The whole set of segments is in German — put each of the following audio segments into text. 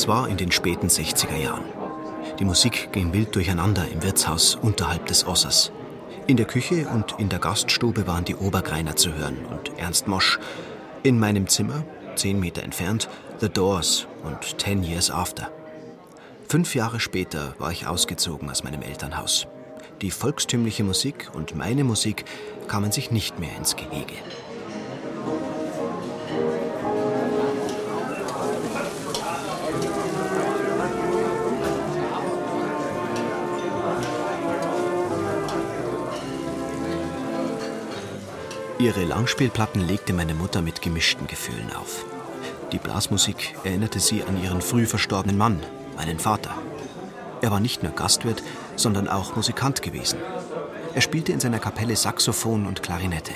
Es war in den späten 60er Jahren. Die Musik ging wild durcheinander im Wirtshaus unterhalb des Ossers. In der Küche und in der Gaststube waren die Obergreiner zu hören und Ernst Mosch. In meinem Zimmer, zehn Meter entfernt, The Doors und Ten Years After. Fünf Jahre später war ich ausgezogen aus meinem Elternhaus. Die volkstümliche Musik und meine Musik kamen sich nicht mehr ins Gehege. Ihre Langspielplatten legte meine Mutter mit gemischten Gefühlen auf. Die Blasmusik erinnerte sie an ihren früh verstorbenen Mann, meinen Vater. Er war nicht nur Gastwirt, sondern auch Musikant gewesen. Er spielte in seiner Kapelle Saxophon und Klarinette.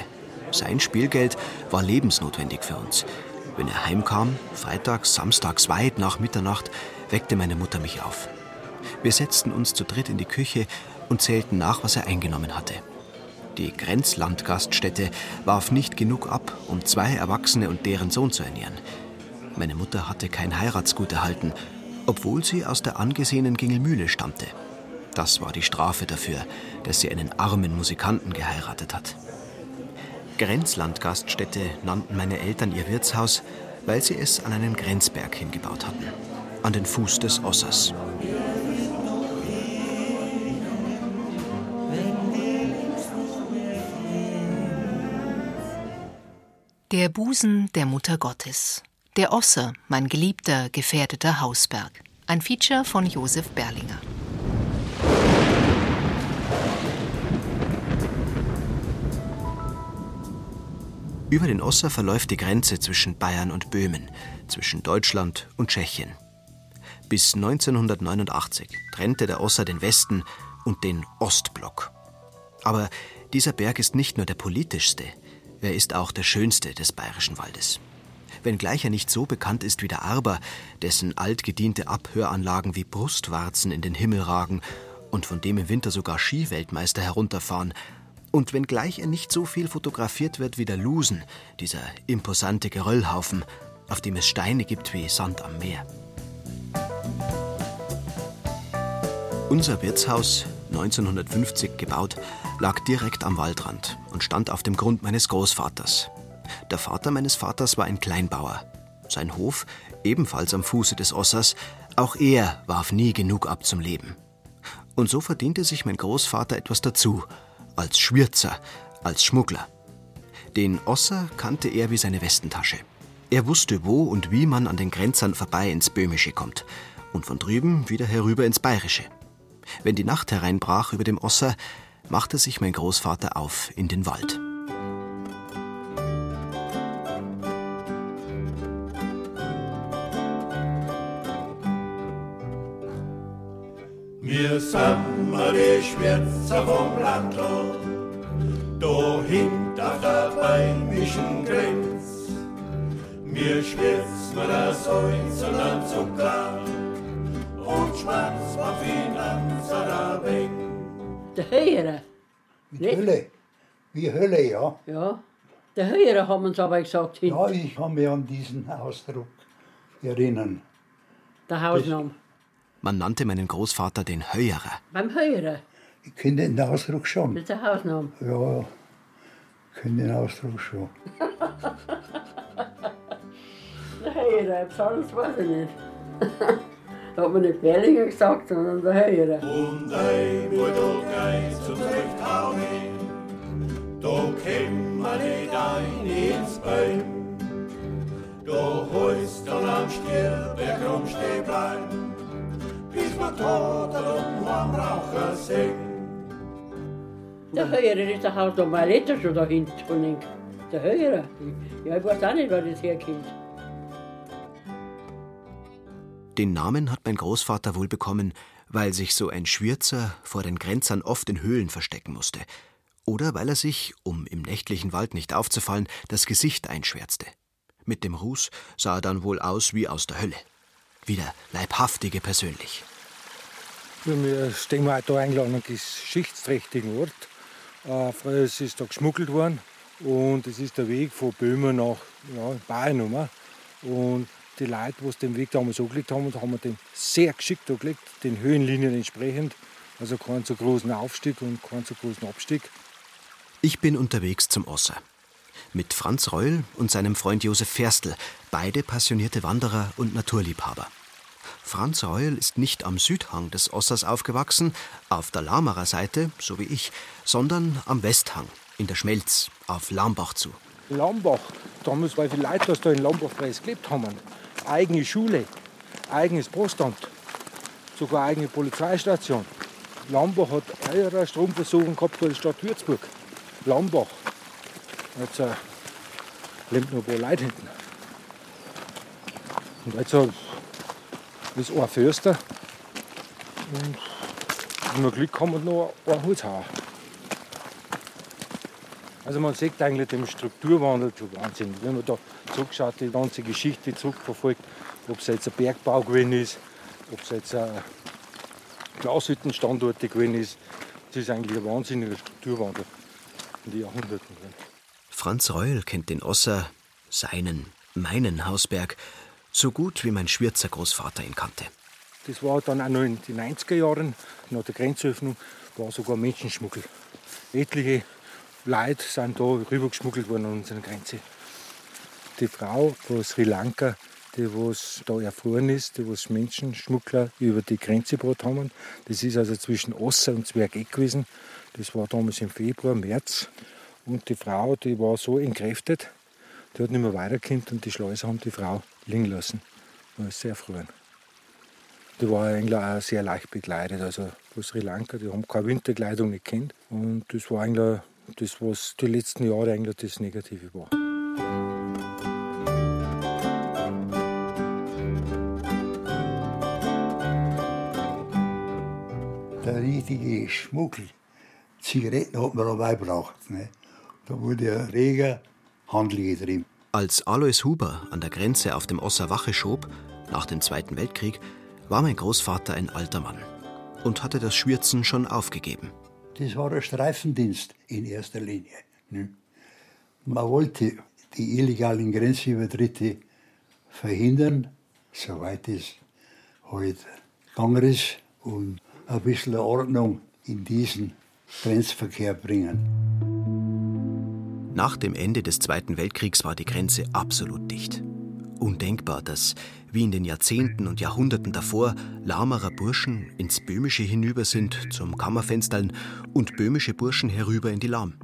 Sein Spielgeld war lebensnotwendig für uns. Wenn er heimkam, freitags, samstags weit nach Mitternacht, weckte meine Mutter mich auf. Wir setzten uns zu dritt in die Küche und zählten nach, was er eingenommen hatte. Die Grenzlandgaststätte warf nicht genug ab, um zwei Erwachsene und deren Sohn zu ernähren. Meine Mutter hatte kein Heiratsgut erhalten, obwohl sie aus der angesehenen Gingelmühle stammte. Das war die Strafe dafür, dass sie einen armen Musikanten geheiratet hat. Grenzlandgaststätte nannten meine Eltern ihr Wirtshaus, weil sie es an einen Grenzberg hingebaut hatten, an den Fuß des Ossers. Der Busen der Mutter Gottes. Der Osse, mein geliebter, gefährdeter Hausberg. Ein Feature von Josef Berlinger. Über den Osser verläuft die Grenze zwischen Bayern und Böhmen, zwischen Deutschland und Tschechien. Bis 1989 trennte der Osser den Westen und den Ostblock. Aber dieser Berg ist nicht nur der politischste, er ist auch der schönste des bayerischen Waldes. Wenngleich er nicht so bekannt ist wie der Arber, dessen altgediente Abhöranlagen wie Brustwarzen in den Himmel ragen und von dem im Winter sogar Skiweltmeister herunterfahren, und wenngleich er nicht so viel fotografiert wird wie der Lusen, dieser imposante Geröllhaufen, auf dem es Steine gibt wie Sand am Meer. Unser Wirtshaus, 1950 gebaut, lag direkt am Waldrand und stand auf dem Grund meines Großvaters. Der Vater meines Vaters war ein Kleinbauer. Sein Hof, ebenfalls am Fuße des Ossers, auch er warf nie genug ab zum Leben. Und so verdiente sich mein Großvater etwas dazu, als Schwirzer, als Schmuggler. Den Osser kannte er wie seine Westentasche. Er wusste, wo und wie man an den Grenzern vorbei ins Böhmische kommt und von drüben wieder herüber ins Bayerische. Wenn die Nacht hereinbrach über dem Osser, machte sich mein Großvater auf in den Wald. Wir sind die Schwärzer vom Landl, da hinter der beimischen Grenz. Wir mit der Salz und Zucker und Finanzen da weg. Der Höhere. Mit Nicht? Hölle. Wie Hölle, ja. Ja. Der Höhere haben uns aber gesagt, hin. Ja, ich kann mich an diesen Ausdruck erinnern. der Hausname. Man nannte meinen Großvater den Höierer. Beim Höhere. Ich kenne den Ausdruck schon. Das ist der Hausname. Ja, ich kenne den Ausdruck schon. Der Höhere, was anderes weiß ich nicht. Hat man nicht Berlinger gesagt, sondern der Höhere. Und ein, wo du gehst zum Zuchthauen, da kämm man nicht ein ins Bein. Da holst dann am Stier, der krumm stehen bleiben, bis man tot und am Raucher singt. Der Höhere ist der Hausname, mein Letter schon da hinten. Der Höhere. Ja, ich weiß auch nicht, wo das herkommt. Den Namen hat mein Großvater wohl bekommen, weil sich so ein Schwürzer vor den Grenzern oft in Höhlen verstecken musste. Oder weil er sich, um im nächtlichen Wald nicht aufzufallen, das Gesicht einschwärzte. Mit dem Ruß sah er dann wohl aus wie aus der Hölle. Wie der Leibhaftige persönlich. Wir stehen halt da eigentlich an einem geschichtsträchtigen Ort. Äh, früher ist da geschmuggelt worden und es ist der Weg von Böhmen nach ja, Bayern. Und die Leute, die den Weg damals angelegt haben, haben den sehr geschickt angelegt, den Höhenlinien entsprechend. Also keinen so großen Aufstieg und keinen so großen Abstieg. Ich bin unterwegs zum Osser. Mit Franz Reul und seinem Freund Josef Ferstl, beide passionierte Wanderer und Naturliebhaber. Franz Reul ist nicht am Südhang des Ossers aufgewachsen, auf der Lamarer Seite, so wie ich, sondern am Westhang, in der Schmelz, auf Lambach zu. Lambach, damals, weil viele Leute da in Lambach gelebt haben, eigene Schule, eigenes Postamt, sogar eigene Polizeistation. Lambach hat eure Stromversorgung gehabt für die Stadt Würzburg. Lambach. Jetzt äh, lebt noch ein paar Leute hinten. Und jetzt äh, ist ein Förster. Und wenn wir Glück haben, und noch ein Holzhauer. Also man sieht eigentlich den Strukturwandel schon Wahnsinn. Wenn man da zurückschaut, die ganze Geschichte zurückverfolgt, ob es jetzt ein Bergbau gewesen ist, ob es jetzt ein Glashüttenstandort gewesen ist, das ist eigentlich ein wahnsinniger Strukturwandel in den Jahrhunderten. Franz Reul kennt den Osser, seinen, meinen Hausberg, so gut wie mein Schwürzer Großvater ihn kannte. Das war dann auch noch in den 90er Jahren, nach der Grenzöffnung, war sogar Menschenschmuggel. Etliche Leute sind da rübergeschmuggelt worden an unsere Grenze. Die Frau von Sri Lanka, die was da erfroren ist, die was Menschenschmuggler über die Grenze gebracht haben, das ist also zwischen Osser und Zwergeck gewesen. Das war damals im Februar, März. Und die Frau, die war so entkräftet, die hat nicht mehr weitergekommen und die Schleuser haben die Frau liegen lassen. Da ist sie erfroren. Die war eigentlich auch sehr leicht begleitet. Also von Sri Lanka, die haben keine Winterkleidung kennt. Und das war eigentlich das, was die letzten Jahre eigentlich das Negative war. Der richtige Schmuggel, Zigaretten hat man dabei gebraucht. Ne? Da wurde ein reger Handel getrieben. Als Alois Huber an der Grenze auf dem Osser Wache schob, nach dem Zweiten Weltkrieg, war mein Großvater ein alter Mann und hatte das Schwürzen schon aufgegeben. Das war ein Streifendienst in erster Linie. Ne? Man wollte die illegalen Grenzübertritte verhindern, soweit es halt gegangen ist, und ein bisschen Ordnung in diesen Grenzverkehr bringen. Nach dem Ende des Zweiten Weltkriegs war die Grenze absolut dicht. Undenkbar, dass, wie in den Jahrzehnten und Jahrhunderten davor, Lamarer Burschen ins Böhmische hinüber sind zum Kammerfenstern und böhmische Burschen herüber in die Lam.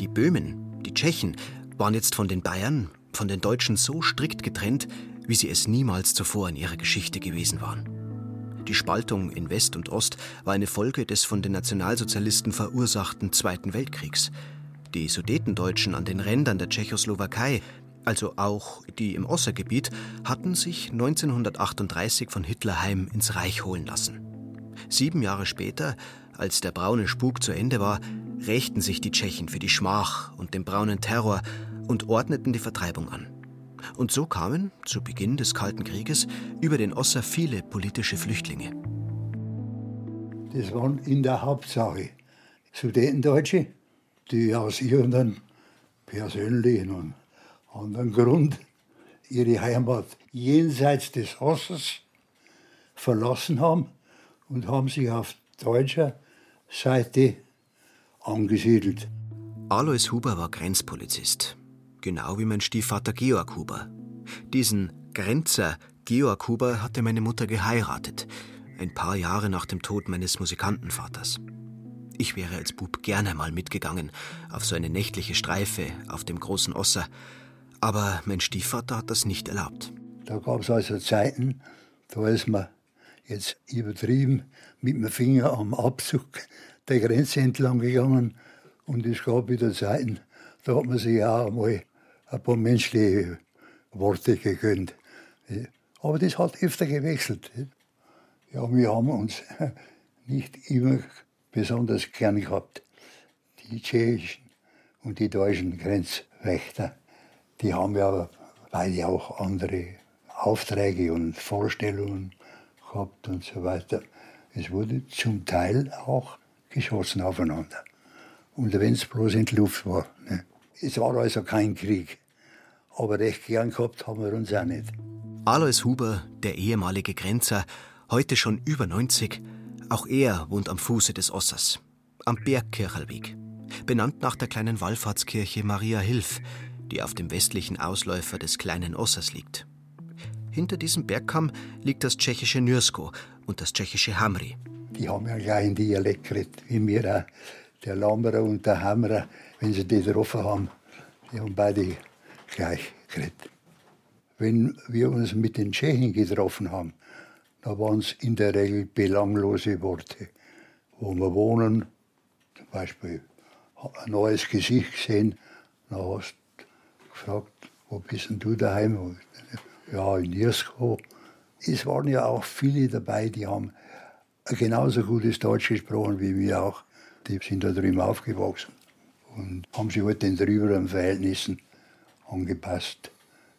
Die Böhmen, die Tschechen, waren jetzt von den Bayern, von den Deutschen so strikt getrennt, wie sie es niemals zuvor in ihrer Geschichte gewesen waren. Die Spaltung in West und Ost war eine Folge des von den Nationalsozialisten verursachten Zweiten Weltkriegs. Die Sudetendeutschen an den Rändern der Tschechoslowakei, also auch die im Ossergebiet, hatten sich 1938 von Hitler heim ins Reich holen lassen. Sieben Jahre später, als der braune Spuk zu Ende war, rächten sich die Tschechen für die Schmach und den braunen Terror und ordneten die Vertreibung an. Und so kamen, zu Beginn des Kalten Krieges, über den Osser viele politische Flüchtlinge. Das waren in der Hauptsache Sudetendeutsche, die aus irgendeinem persönlichen und anderen Grund ihre Heimat jenseits des Ossers verlassen haben und haben sich auf deutscher Seite angesiedelt. Alois Huber war Grenzpolizist, genau wie mein Stiefvater Georg Huber. Diesen Grenzer Georg Huber hatte meine Mutter geheiratet, ein paar Jahre nach dem Tod meines Musikantenvaters. Ich wäre als Bub gerne mal mitgegangen auf so eine nächtliche Streife auf dem großen Osser, aber mein Stiefvater hat das nicht erlaubt. Da gab es also Zeiten, da ist man jetzt übertrieben mit dem Finger am Abzug der Grenze entlang gegangen. Und es gab wieder Zeiten, da hat man sich auch einmal ein paar menschliche Worte gegönnt. Aber das hat öfter gewechselt. Ja, wir haben uns nicht immer besonders gern gehabt. Die tschechischen und die deutschen Grenzwächter, die haben ja beide auch andere Aufträge und Vorstellungen gehabt und so weiter. Es wurde zum Teil auch geschossen aufeinander. Und wenn es bloß in der Luft war. Ne? Es war also kein Krieg. Aber recht gern gehabt haben wir uns auch nicht. Alois Huber, der ehemalige Grenzer, heute schon über 90, auch er wohnt am Fuße des Ossers, am Bergkirchelweg, benannt nach der kleinen Wallfahrtskirche Maria Hilf, die auf dem westlichen Ausläufer des kleinen Ossers liegt. Hinter diesem Bergkamm liegt das tschechische Nürsko und das tschechische Hamri. Die haben ja gleich einen Dialekt geredet, wie wir auch. Der Lammerer und der Hammerer, wenn sie die getroffen haben, die haben beide gleich geredet. Wenn wir uns mit den Tschechen getroffen haben, da waren es in der Regel belanglose Worte. Wo wir wohnen, zum Beispiel ein neues Gesicht gesehen, dann hast gefragt, wo bist denn du daheim? Ja, in Irsko. Es waren ja auch viele dabei, die haben genauso gutes Deutsch gesprochen wie wir auch. Die sind da drüben aufgewachsen und haben sich halt den drüberen Verhältnissen angepasst,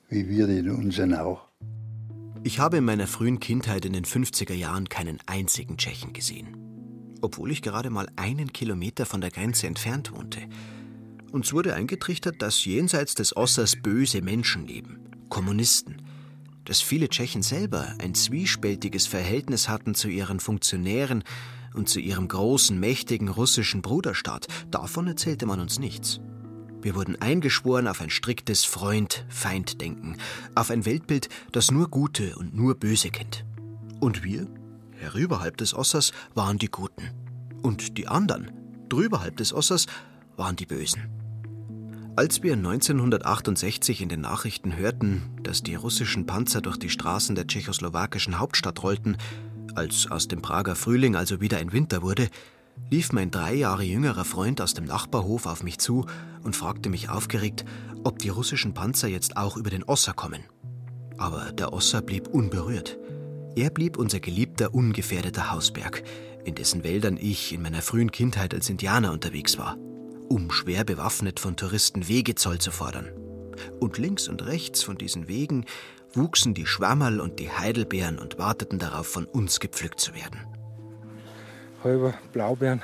wie wir den unseren auch. Ich habe in meiner frühen Kindheit in den 50er Jahren keinen einzigen Tschechen gesehen. Obwohl ich gerade mal einen Kilometer von der Grenze entfernt wohnte. Uns wurde eingetrichtert, dass jenseits des Ossers böse Menschen leben, Kommunisten. Dass viele Tschechen selber ein zwiespältiges Verhältnis hatten zu ihren Funktionären und zu ihrem großen, mächtigen russischen Bruderstaat, davon erzählte man uns nichts. Wir wurden eingeschworen auf ein striktes Freund-Feind-Denken, auf ein Weltbild, das nur Gute und nur Böse kennt. Und wir, herüberhalb des Ossers, waren die Guten. Und die anderen, drüberhalb des Ossers, waren die Bösen. Als wir 1968 in den Nachrichten hörten, dass die russischen Panzer durch die Straßen der tschechoslowakischen Hauptstadt rollten, als aus dem Prager Frühling also wieder ein Winter wurde, lief mein drei Jahre jüngerer Freund aus dem Nachbarhof auf mich zu und fragte mich aufgeregt, ob die russischen Panzer jetzt auch über den Osser kommen. Aber der Osser blieb unberührt. Er blieb unser geliebter, ungefährdeter Hausberg, in dessen Wäldern ich in meiner frühen Kindheit als Indianer unterwegs war, um schwer bewaffnet von Touristen Wegezoll zu fordern. Und links und rechts von diesen Wegen wuchsen die Schwammerl und die Heidelbeeren und warteten darauf, von uns gepflückt zu werden halber Blaubeeren.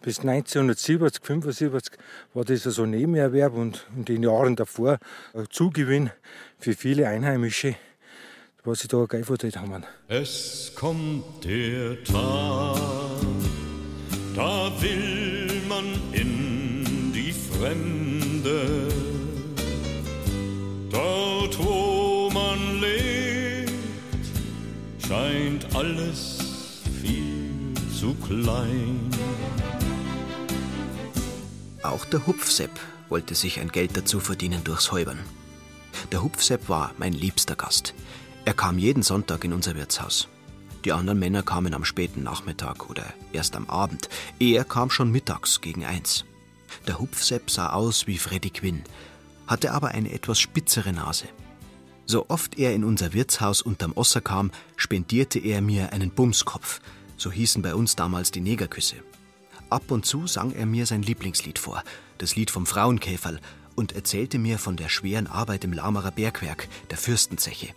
Bis 1970, 75 war das so ein Nebenerwerb und in den Jahren davor ein Zugewinn für viele Einheimische, was sie da geifert haben. Es kommt der Tag, da will man Fremde. Dort, wo man lebt, scheint alles zu klein. Auch der Hupfsepp wollte sich ein Geld dazu verdienen durchs Häubern. Der Hupfsepp war mein liebster Gast. Er kam jeden Sonntag in unser Wirtshaus. Die anderen Männer kamen am späten Nachmittag oder erst am Abend. Er kam schon mittags gegen eins. Der Hupfsepp sah aus wie Freddy Quinn, hatte aber eine etwas spitzere Nase. So oft er in unser Wirtshaus unterm Osser kam, spendierte er mir einen Bumskopf, so hießen bei uns damals die Negerküsse. Ab und zu sang er mir sein Lieblingslied vor, das Lied vom Frauenkäferl, und erzählte mir von der schweren Arbeit im Laumerer Bergwerk, der Fürstenzeche.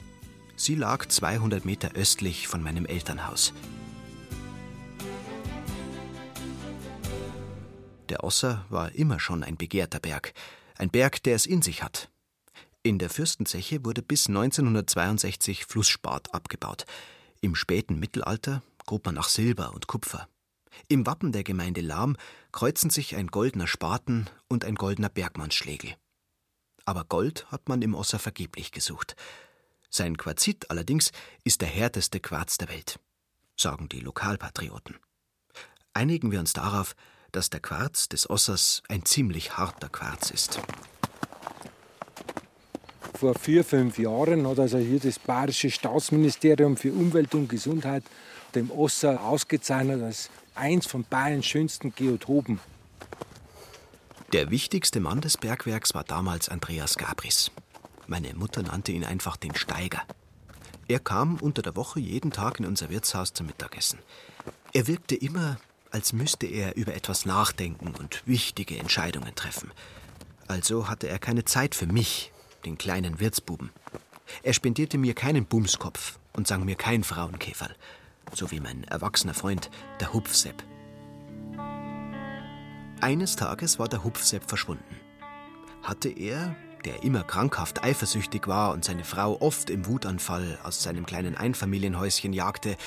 Sie lag 200 Meter östlich von meinem Elternhaus. Der Osser war immer schon ein begehrter Berg, ein Berg, der es in sich hat. In der Fürstenzeche wurde bis 1962 Flussspat abgebaut. Im späten Mittelalter grub man nach Silber und Kupfer. Im Wappen der Gemeinde Lahm kreuzen sich ein goldener Spaten und ein goldener Bergmannsschlegel. Aber Gold hat man im Osser vergeblich gesucht. Sein Quarzit allerdings ist der härteste Quarz der Welt, sagen die Lokalpatrioten. Einigen wir uns darauf, dass der Quarz des Ossers ein ziemlich harter Quarz ist. Vor vier, fünf Jahren hat also hier das Bayerische Staatsministerium für Umwelt und Gesundheit dem Osser ausgezeichnet als eins von Bayerns schönsten Geotopen. Der wichtigste Mann des Bergwerks war damals Andreas Gabris. Meine Mutter nannte ihn einfach den Steiger. Er kam unter der Woche jeden Tag in unser Wirtshaus zum Mittagessen. Er wirkte immer, als müsste er über etwas nachdenken und wichtige Entscheidungen treffen. Also hatte er keine Zeit für mich, den kleinen Wirtsbuben. Er spendierte mir keinen Bumskopf und sang mir kein Frauenkäferl, so wie mein erwachsener Freund, der Hupfsepp. Eines Tages war der Hupfsepp verschwunden. Hatte er, der immer krankhaft eifersüchtig war und seine Frau oft im Wutanfall aus seinem kleinen Einfamilienhäuschen jagte,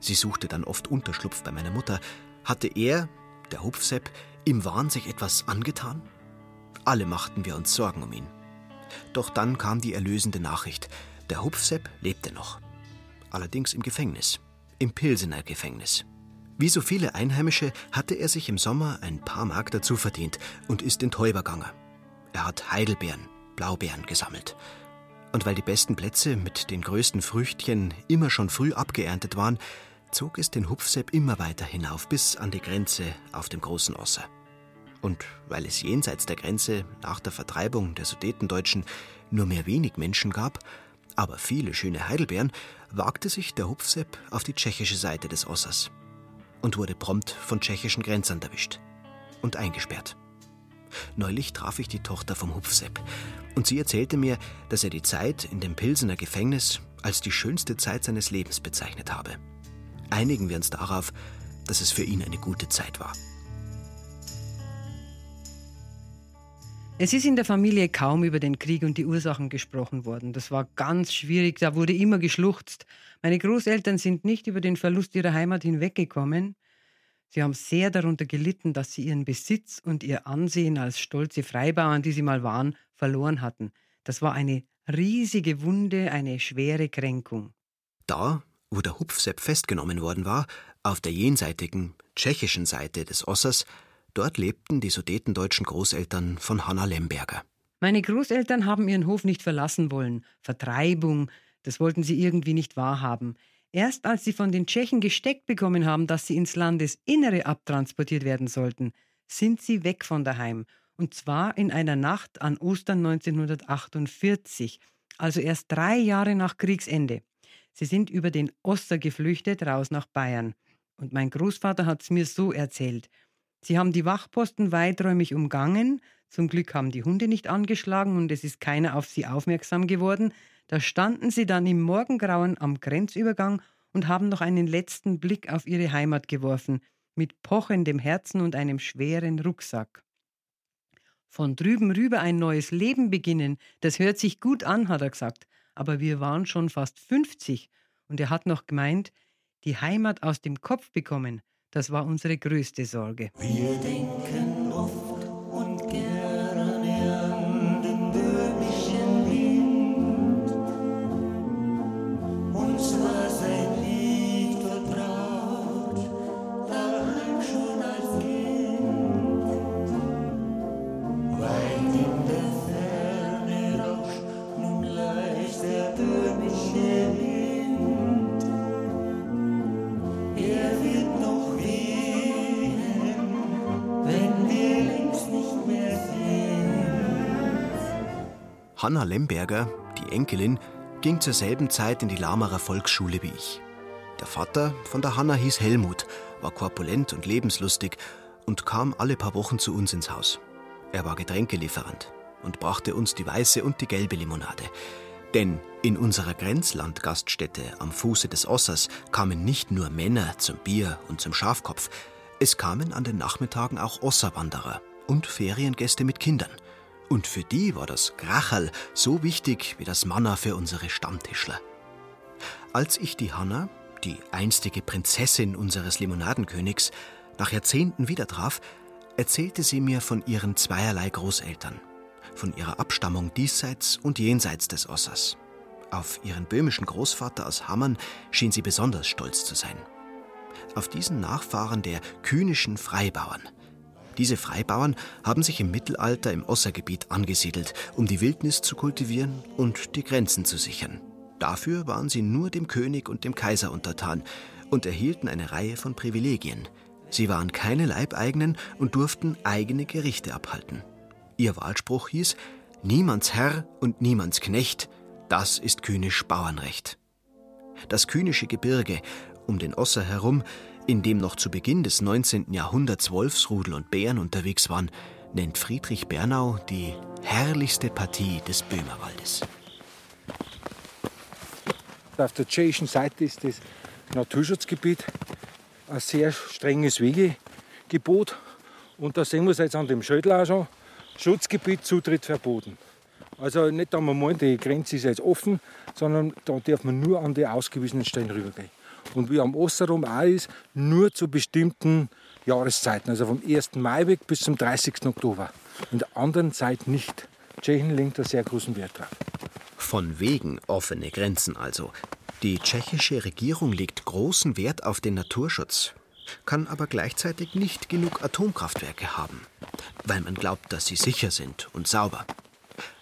sie suchte dann oft Unterschlupf bei meiner Mutter, hatte er, der Hupfsepp, im Wahn sich etwas angetan? Alle machten wir uns Sorgen um ihn. Doch dann kam die erlösende Nachricht. Der Hupfsepp lebte noch. Allerdings im Gefängnis. Im Pilsener Gefängnis. Wie so viele Einheimische hatte er sich im Sommer ein paar Mark dazu verdient und ist in Täuberganger. Er hat Heidelbeeren, Blaubeeren gesammelt. Und weil die besten Plätze mit den größten Früchtchen immer schon früh abgeerntet waren, zog es den Hupfsepp immer weiter hinauf bis an die Grenze auf dem großen Osser. Und weil es jenseits der Grenze nach der Vertreibung der Sudetendeutschen nur mehr wenig Menschen gab, aber viele schöne Heidelbeeren, wagte sich der Hupfsepp auf die tschechische Seite des Ossers und wurde prompt von tschechischen Grenzern erwischt und eingesperrt. Neulich traf ich die Tochter vom Hupfsepp und sie erzählte mir, dass er die Zeit in dem Pilsener Gefängnis als die schönste Zeit seines Lebens bezeichnet habe. Einigen wir uns darauf, dass es für ihn eine gute Zeit war. Es ist in der Familie kaum über den Krieg und die Ursachen gesprochen worden. Das war ganz schwierig, da wurde immer geschluchzt. Meine Großeltern sind nicht über den Verlust ihrer Heimat hinweggekommen. Sie haben sehr darunter gelitten, dass sie ihren Besitz und ihr Ansehen als stolze Freibauern, die sie mal waren, verloren hatten. Das war eine riesige Wunde, eine schwere Kränkung. Da, wo der Hupfsepp festgenommen worden war, auf der jenseitigen, tschechischen Seite des Ossers, Dort lebten die sudetendeutschen Großeltern von Hanna Lemberger. Meine Großeltern haben ihren Hof nicht verlassen wollen. Vertreibung, das wollten sie irgendwie nicht wahrhaben. Erst als sie von den Tschechen gesteckt bekommen haben, dass sie ins Landesinnere abtransportiert werden sollten, sind sie weg von daheim. Und zwar in einer Nacht an Ostern 1948, also erst drei Jahre nach Kriegsende. Sie sind über den Oster geflüchtet, raus nach Bayern. Und mein Großvater hat es mir so erzählt. Sie haben die Wachposten weiträumig umgangen. Zum Glück haben die Hunde nicht angeschlagen und es ist keiner auf sie aufmerksam geworden. Da standen sie dann im Morgengrauen am Grenzübergang und haben noch einen letzten Blick auf ihre Heimat geworfen, mit pochendem Herzen und einem schweren Rucksack. Von drüben rüber ein neues Leben beginnen, das hört sich gut an, hat er gesagt, aber wir waren schon fast 50 und er hat noch gemeint, die Heimat aus dem Kopf bekommen, das war unsere größte Sorge. Wir denken oft Hanna Lemberger, die Enkelin, ging zur selben Zeit in die Lamarer Volksschule wie ich. Der Vater von der Hanna hieß Helmut, war korpulent und lebenslustig und kam alle paar Wochen zu uns ins Haus. Er war Getränkelieferant und brachte uns die weiße und die gelbe Limonade. Denn in unserer Grenzlandgaststätte am Fuße des Ossers kamen nicht nur Männer zum Bier und zum Schafkopf, es kamen an den Nachmittagen auch Osserwanderer und Feriengäste mit Kindern – und für die war das Gracherl so wichtig wie das Manna für unsere Stammtischler. Als ich die Hanna, die einstige Prinzessin unseres Limonadenkönigs, nach Jahrzehnten wieder traf, erzählte sie mir von ihren zweierlei Großeltern, von ihrer Abstammung diesseits und jenseits des Ossers. Auf ihren böhmischen Großvater aus Hammern schien sie besonders stolz zu sein. Auf diesen Nachfahren der kühnischen Freibauern – diese Freibauern haben sich im Mittelalter im Ossergebiet angesiedelt, um die Wildnis zu kultivieren und die Grenzen zu sichern. Dafür waren sie nur dem König und dem Kaiser untertan und erhielten eine Reihe von Privilegien. Sie waren keine Leibeigenen und durften eigene Gerichte abhalten. Ihr Wahlspruch hieß: Niemands Herr und niemands Knecht, das ist kühnisch Bauernrecht. Das kühnische Gebirge um den Osser herum, in dem noch zu Beginn des 19. Jahrhunderts Wolfsrudel und Bären unterwegs waren, nennt Friedrich Bernau die herrlichste Partie des Böhmerwaldes. Auf der tschechischen Seite ist das Naturschutzgebiet ein sehr strenges Wegegebot. Und da sehen wir es jetzt an dem Schild auch schon. Schutzgebiet, Zutritt verboten. Also nicht einmal, die Grenze ist jetzt offen, sondern da darf man nur an die ausgewiesenen Stellen rübergehen. Und wie am Osterraum auch ist, nur zu bestimmten Jahreszeiten, also vom 1. Mai weg bis zum 30. Oktober. In der anderen Zeit nicht. Tschechien legt da sehr großen Wert drauf. Von wegen offene Grenzen also. Die tschechische Regierung legt großen Wert auf den Naturschutz, kann aber gleichzeitig nicht genug Atomkraftwerke haben, weil man glaubt, dass sie sicher sind und sauber.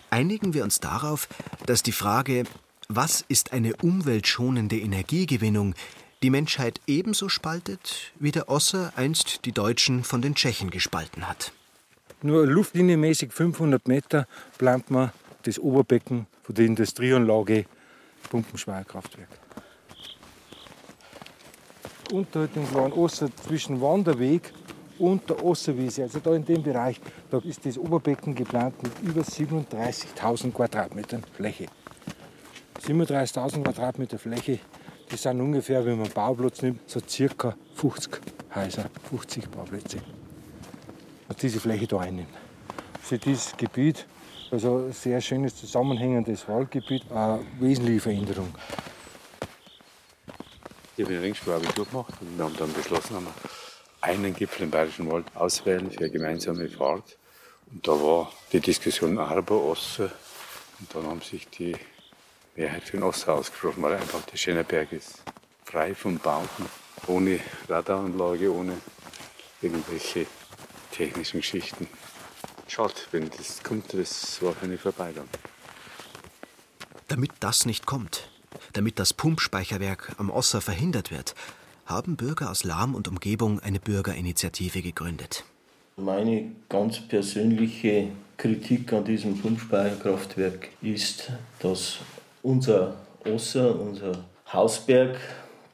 Einigen wir uns darauf, dass die Frage, was ist eine umweltschonende Energiegewinnung, die Menschheit ebenso spaltet, wie der Osser einst die Deutschen von den Tschechen gespalten hat. Nur luftlinienmäßig 500 Meter plant man das Oberbecken von der Industrieanlage Pumpenspeicherkraftwerk. Unter dem kleinen Osser zwischen Wanderweg und der Osserwiese, also da in dem Bereich, da ist das Oberbecken geplant mit über 37.000 Quadratmetern Fläche. 37.000 Quadratmeter Fläche, das sind ungefähr, wenn man einen Bauplatz nimmt, so circa 50 Häuser, 50 Bauplätze. Und diese Fläche da einnehmen. Für dieses Gebiet, also ein sehr schönes zusammenhängendes Waldgebiet, eine wesentliche Veränderung. Ich habe den Ringspur Abitur gemacht und wir haben dann beschlossen, haben einen Gipfel im Bayerischen Wald auswählen für eine gemeinsame Fahrt. Und da war die Diskussion Arber, Osse. Und dann haben sich die Mehrheit für den Osser ausgesprochen, weil einfach der Schönerberg ist frei von Bauten, ohne Radaranlage, ohne irgendwelche technischen Geschichten. Schade, wenn das kommt, das war für mich vorbei dann. Damit das nicht kommt, damit das Pumpspeicherwerk am Osser verhindert wird, haben Bürger aus Lahm und Umgebung eine Bürgerinitiative gegründet. Meine ganz persönliche Kritik an diesem Pumpspeicherkraftwerk ist, dass unser Osser, unser Hausberg,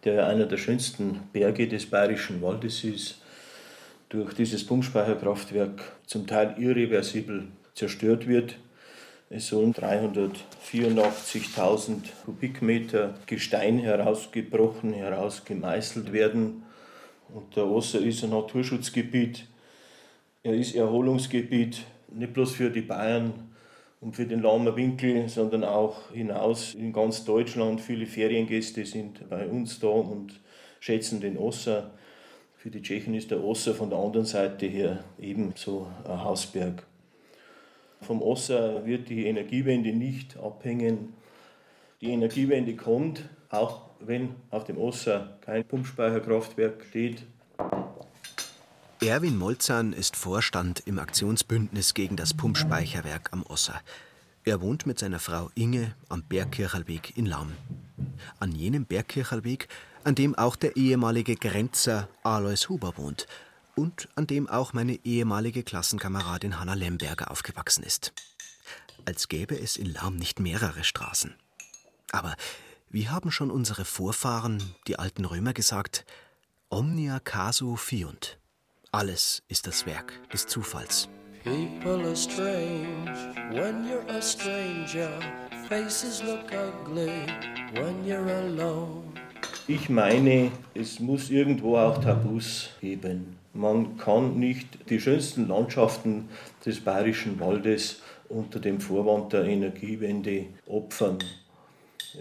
der einer der schönsten Berge des Bayerischen Waldes ist, durch dieses Pumpspeicherkraftwerk zum Teil irreversibel zerstört wird. Es sollen 384.000 Kubikmeter Gestein herausgebrochen, herausgemeißelt werden. Und der Osser ist ein Naturschutzgebiet. Er ist Erholungsgebiet, nicht bloß für die Bayern und für den Lahmer Winkel, sondern auch hinaus in ganz Deutschland. Viele Feriengäste sind bei uns da und schätzen den Osser. Für die Tschechen ist der Osser von der anderen Seite her ebenso ein Hausberg. Vom Osser wird die Energiewende nicht abhängen. Die Energiewende kommt, auch wenn auf dem Osser kein Pumpspeicherkraftwerk steht. Erwin Molzahn ist Vorstand im Aktionsbündnis gegen das Pumpspeicherwerk am Osser. Er wohnt mit seiner Frau Inge am Bergkircherweg in Lahm. An jenem Bergkircherweg, an dem auch der ehemalige Grenzer Alois Huber wohnt und an dem auch meine ehemalige Klassenkameradin Hanna Lemberger aufgewachsen ist. Als gäbe es in Lahm nicht mehrere Straßen. Aber wie haben schon unsere Vorfahren, die alten Römer, gesagt, omnia casu fiunt. Alles ist das Werk des Zufalls. People are strange when you're a stranger. Faces look ugly when you're alone. Ich meine, es muss irgendwo auch Tabus geben. Man kann nicht die schönsten Landschaften des bayerischen Waldes unter dem Vorwand der Energiewende opfern.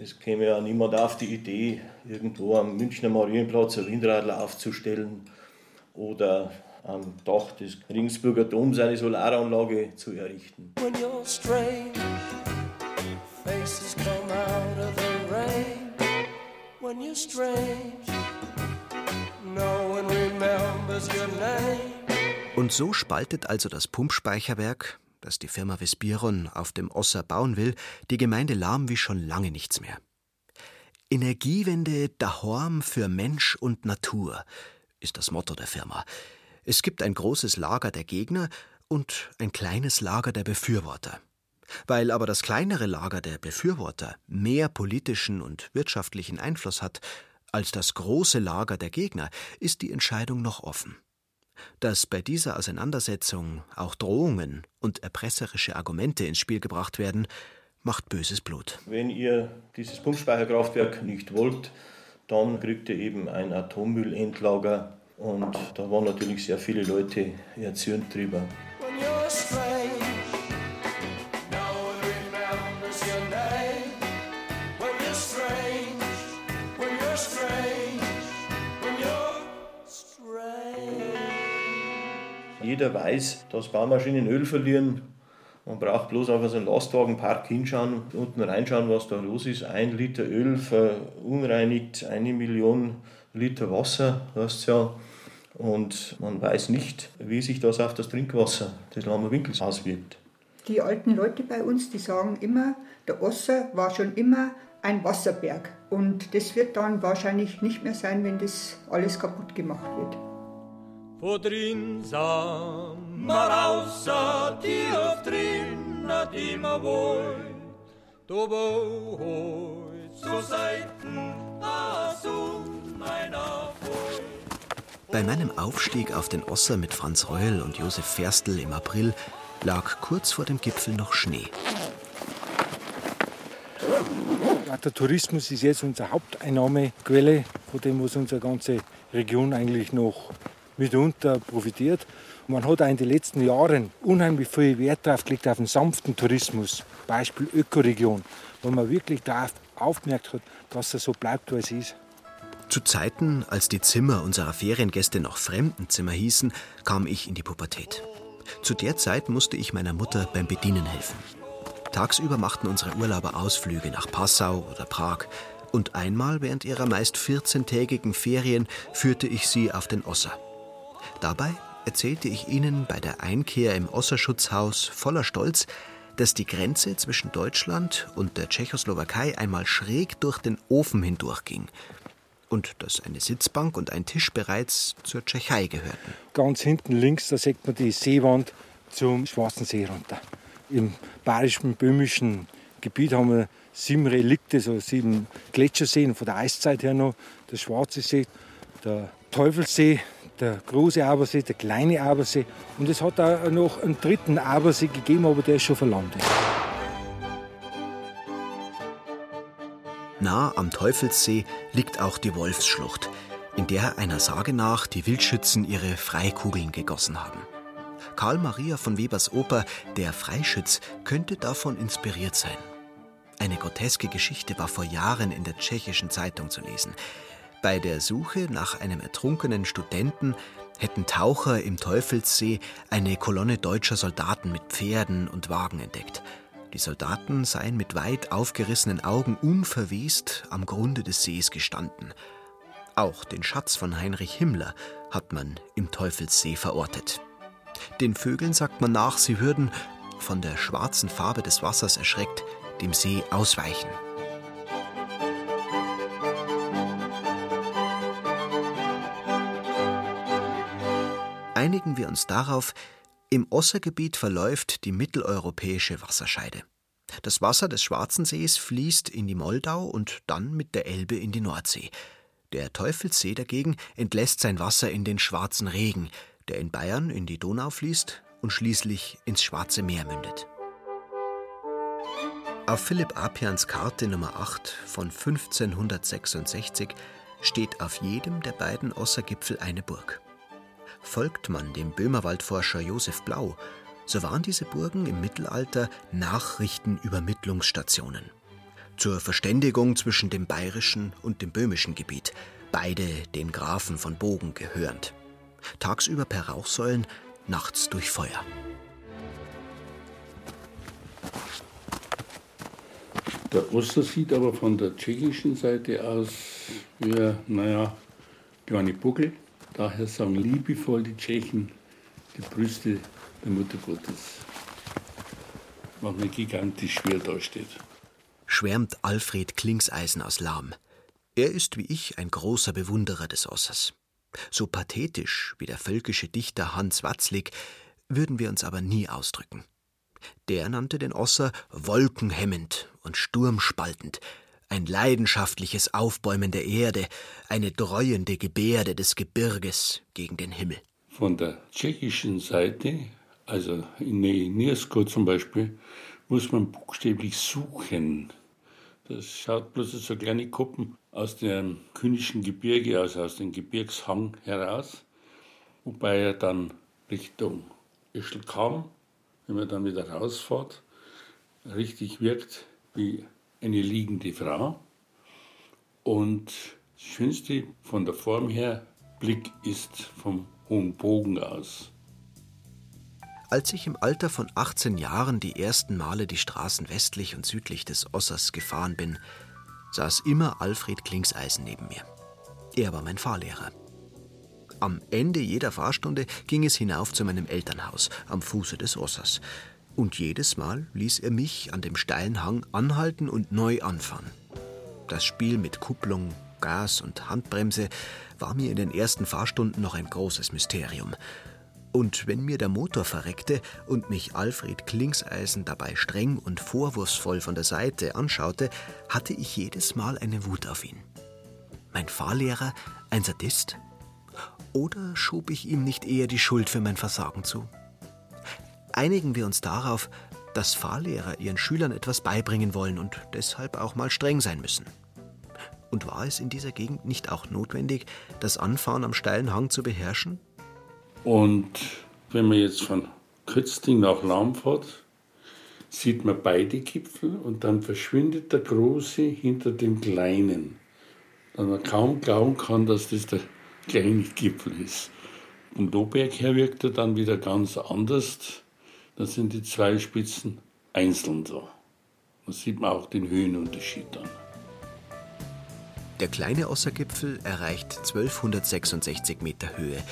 Es käme ja niemand auf die Idee, irgendwo am Münchner Marienplatz ein Windradl aufzustellen oder am Dach des Ringsburger Doms eine Solaranlage zu errichten. When you're strange, faces come out of the rain. When you're strange, und so spaltet also das Pumpspeicherwerk, das die Firma Vespiron auf dem Osser bauen will, die Gemeinde Lahm wie schon lange nichts mehr. Energiewende dahorm für Mensch und Natur ist das Motto der Firma. Es gibt ein großes Lager der Gegner und ein kleines Lager der Befürworter. Weil aber das kleinere Lager der Befürworter mehr politischen und wirtschaftlichen Einfluss hat als das große Lager der Gegner, ist die Entscheidung noch offen. Dass bei dieser Auseinandersetzung auch Drohungen und erpresserische Argumente ins Spiel gebracht werden, macht böses Blut. Wenn ihr dieses Pumpspeicherkraftwerk nicht wollt, dann kriegt ihr eben ein Atommüllendlager. Und da waren natürlich sehr viele Leute erzürnt drüber. Jeder weiß, dass Baumaschinen Öl verlieren. Man braucht bloß auf so einen Lastwagenpark hinschauen, unten reinschauen, was da los ist. Ein Liter Öl verunreinigt eine Million Liter Wasser, heißt ja. Und man weiß nicht, wie sich das auf das Trinkwasser des Lammer Winkels auswirkt. Die alten Leute bei uns, die sagen immer, der Osser war schon immer ein Wasserberg. Und das wird dann wahrscheinlich nicht mehr sein, wenn das alles kaputt gemacht wird. Vor drin tief drin hat immer wohl do beholt zu Seiten das um meiner Bei meinem Aufstieg auf den Osser mit Franz Reul und Josef Ferstl im April lag kurz vor dem Gipfel noch Schnee. Der Tourismus ist jetzt unsere Haupteinnahmequelle, von dem was unsere ganze Region eigentlich noch mitunter profitiert. Man hat auch in den letzten Jahren unheimlich viel Wert darauf gelegt, auf einen sanften Tourismus. Beispiel Ökoregion, wo man wirklich darauf aufgemerkt hat, dass er so bleibt, wie es ist. Zu Zeiten, als die Zimmer unserer Feriengäste noch Fremdenzimmer hießen, kam ich in die Pubertät. Zu der Zeit musste ich meiner Mutter beim Bedienen helfen. Tagsüber machten unsere Urlauber Ausflüge nach Passau oder Prag. Und einmal während ihrer meist 14-tägigen Ferien führte ich sie auf den Osser. Dabei erzählte ich ihnen bei der Einkehr im Osserschutzhaus voller Stolz, dass die Grenze zwischen Deutschland und der Tschechoslowakei einmal schräg durch den Ofen hindurchging und dass eine Sitzbank und ein Tisch bereits zur Tschechei gehörten. Ganz hinten links, da sieht man die Seewand zum Schwarzen See runter. Im bayerischen, böhmischen Gebiet haben wir sieben Relikte, so sieben Gletscherseen von der Eiszeit her noch. Der Schwarze See, der Teufelssee, der große Abersee, der kleine Abersee. Und es hat auch noch einen dritten Abersee gegeben, aber der ist schon verlandet. Nah am Teufelssee liegt auch die Wolfsschlucht, in der einer Sage nach die Wildschützen ihre Freikugeln gegossen haben. Karl Maria von Webers Oper Der Freischütz könnte davon inspiriert sein. Eine groteske Geschichte war vor Jahren in der tschechischen Zeitung zu lesen. Bei der Suche nach einem ertrunkenen Studenten hätten Taucher im Teufelssee eine Kolonne deutscher Soldaten mit Pferden und Wagen entdeckt. Die Soldaten seien mit weit aufgerissenen Augen unverwest am Grunde des Sees gestanden. Auch den Schatz von Heinrich Himmler hat man im Teufelssee verortet. Den Vögeln sagt man nach, sie würden, von der schwarzen Farbe des Wassers erschreckt, dem See ausweichen. Einigen wir uns darauf, im Ossergebiet verläuft die mitteleuropäische Wasserscheide. Das Wasser des Schwarzen Sees fließt in die Moldau und dann mit der Elbe in die Nordsee. Der Teufelssee dagegen entlässt sein Wasser in den Schwarzen Regen, der in Bayern in die Donau fließt und schließlich ins Schwarze Meer mündet. Auf Philipp Apians Karte Nummer 8 von 1566 steht auf jedem der beiden Ossergipfel eine Burg. Folgt man dem Böhmerwaldforscher Josef Blau, so waren diese Burgen im Mittelalter Nachrichtenübermittlungsstationen. Zur Verständigung zwischen dem bayerischen und dem böhmischen Gebiet, beide den Grafen von Bogen gehörend. Tagsüber per Rauchsäulen, nachts durch Feuer. Der Oster sieht aber von der tschechischen Seite aus wie, naja, kleine Buckel Daher sagen liebevoll die Tschechen die Brüste der Mutter Gottes, was mir gigantisch schwer dasteht. Schwärmt Alfred Klingseisen aus Lahm. Er ist wie ich ein großer Bewunderer des Ossers. So pathetisch wie der völkische Dichter Hans Watzlik würden wir uns aber nie ausdrücken. Der nannte den Osser wolkenhemmend und sturmspaltend, ein leidenschaftliches Aufbäumen der Erde, eine dreuende Gebärde des Gebirges gegen den Himmel. Von der tschechischen Seite, also in Nirsko zum Beispiel, muss man buchstäblich suchen. Das schaut bloß so kleine Kuppen aus dem künischen Gebirge, also aus dem Gebirgshang heraus, wobei er dann Richtung Ischl kam, wenn man dann wieder rausfährt, richtig wirkt wie eine liegende Frau. Und das Schönste von der Form her, Blick ist vom hohen Bogen aus. Als ich im Alter von 18 Jahren die ersten Male die Straßen westlich und südlich des Ossers gefahren bin, saß immer Alfred Klingseisen neben mir. Er war mein Fahrlehrer. Am Ende jeder Fahrstunde ging es hinauf zu meinem Elternhaus am Fuße des Ossers. Und jedes Mal ließ er mich an dem steilen Hang anhalten und neu anfahren. Das Spiel mit Kupplung, Gas und Handbremse war mir in den ersten Fahrstunden noch ein großes Mysterium. Und wenn mir der Motor verreckte und mich Alfred Klingseisen dabei streng und vorwurfsvoll von der Seite anschaute, hatte ich jedes Mal eine Wut auf ihn. Mein Fahrlehrer ein Sadist? Oder schob ich ihm nicht eher die Schuld für mein Versagen zu? Einigen wir uns darauf, dass Fahrlehrer ihren Schülern etwas beibringen wollen und deshalb auch mal streng sein müssen. Und war es in dieser Gegend nicht auch notwendig, das Anfahren am steilen Hang zu beherrschen? Und wenn man jetzt von Kötzting nach Lahm fährt, sieht man beide Gipfel und dann verschwindet der große hinter dem kleinen. Dann man kaum glauben kann, dass das der kleine Gipfel ist. Vom Doberg her wirkt er dann wieder ganz anders. Da sind die zwei Spitzen einzeln so. Da sieht man auch den Höhenunterschied dann. Der kleine Ossergipfel erreicht 1266 Meter Höhe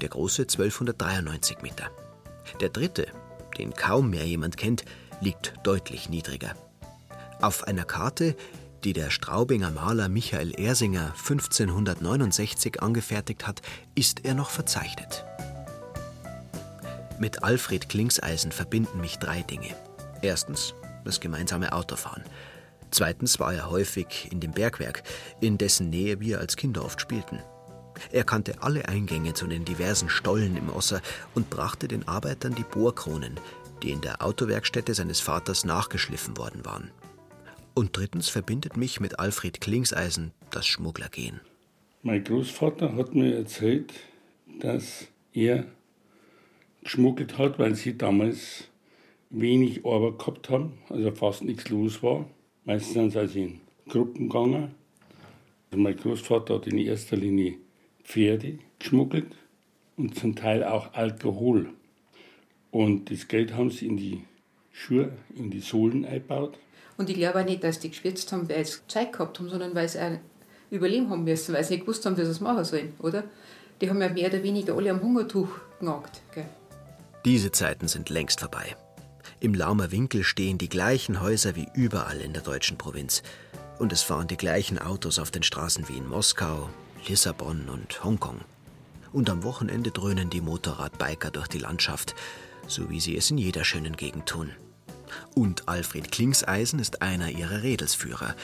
der große 1293 Meter. Der dritte, den kaum mehr jemand kennt, liegt deutlich niedriger. Auf einer Karte, die der Straubinger Maler Michael Ersinger 1569 angefertigt hat, ist er noch verzeichnet. Mit Alfred Klingseisen verbinden mich drei Dinge. Erstens das gemeinsame Autofahren. Zweitens war er häufig in dem Bergwerk, in dessen Nähe wir als Kinder oft spielten. Er kannte alle Eingänge zu den diversen Stollen im Osser und brachte den Arbeitern die Bohrkronen, die in der Autowerkstätte seines Vaters nachgeschliffen worden waren. Und drittens verbindet mich mit Alfred Klingseisen das Schmugglergehen. Mein Großvater hat mir erzählt, dass er geschmuggelt hat, weil sie damals wenig Arbeit gehabt haben, also fast nichts los war. Meistens sind sie also in Gruppen gegangen. Also mein Großvater hat in erster Linie Pferde geschmuggelt und zum Teil auch Alkohol. Und das Geld haben sie in die Schuhe, in die Sohlen eingebaut. Und ich glaube auch nicht, dass die geschwitzt haben, weil sie Zeit gehabt haben, sondern weil sie auch überleben haben müssen, weil sie nicht gewusst haben, wie sie es machen sollen, oder? Die haben ja mehr oder weniger alle am Hungertuch genagt. Gell? Diese Zeiten sind längst vorbei. Im Laumer Winkel stehen die gleichen Häuser wie überall in der deutschen Provinz. Und es fahren die gleichen Autos auf den Straßen wie in Moskau, Lissabon und Hongkong. Und am Wochenende dröhnen die Motorradbiker durch die Landschaft, so wie sie es in jeder schönen Gegend tun. Und Alfred Klingseisen ist einer ihrer Redelsführer.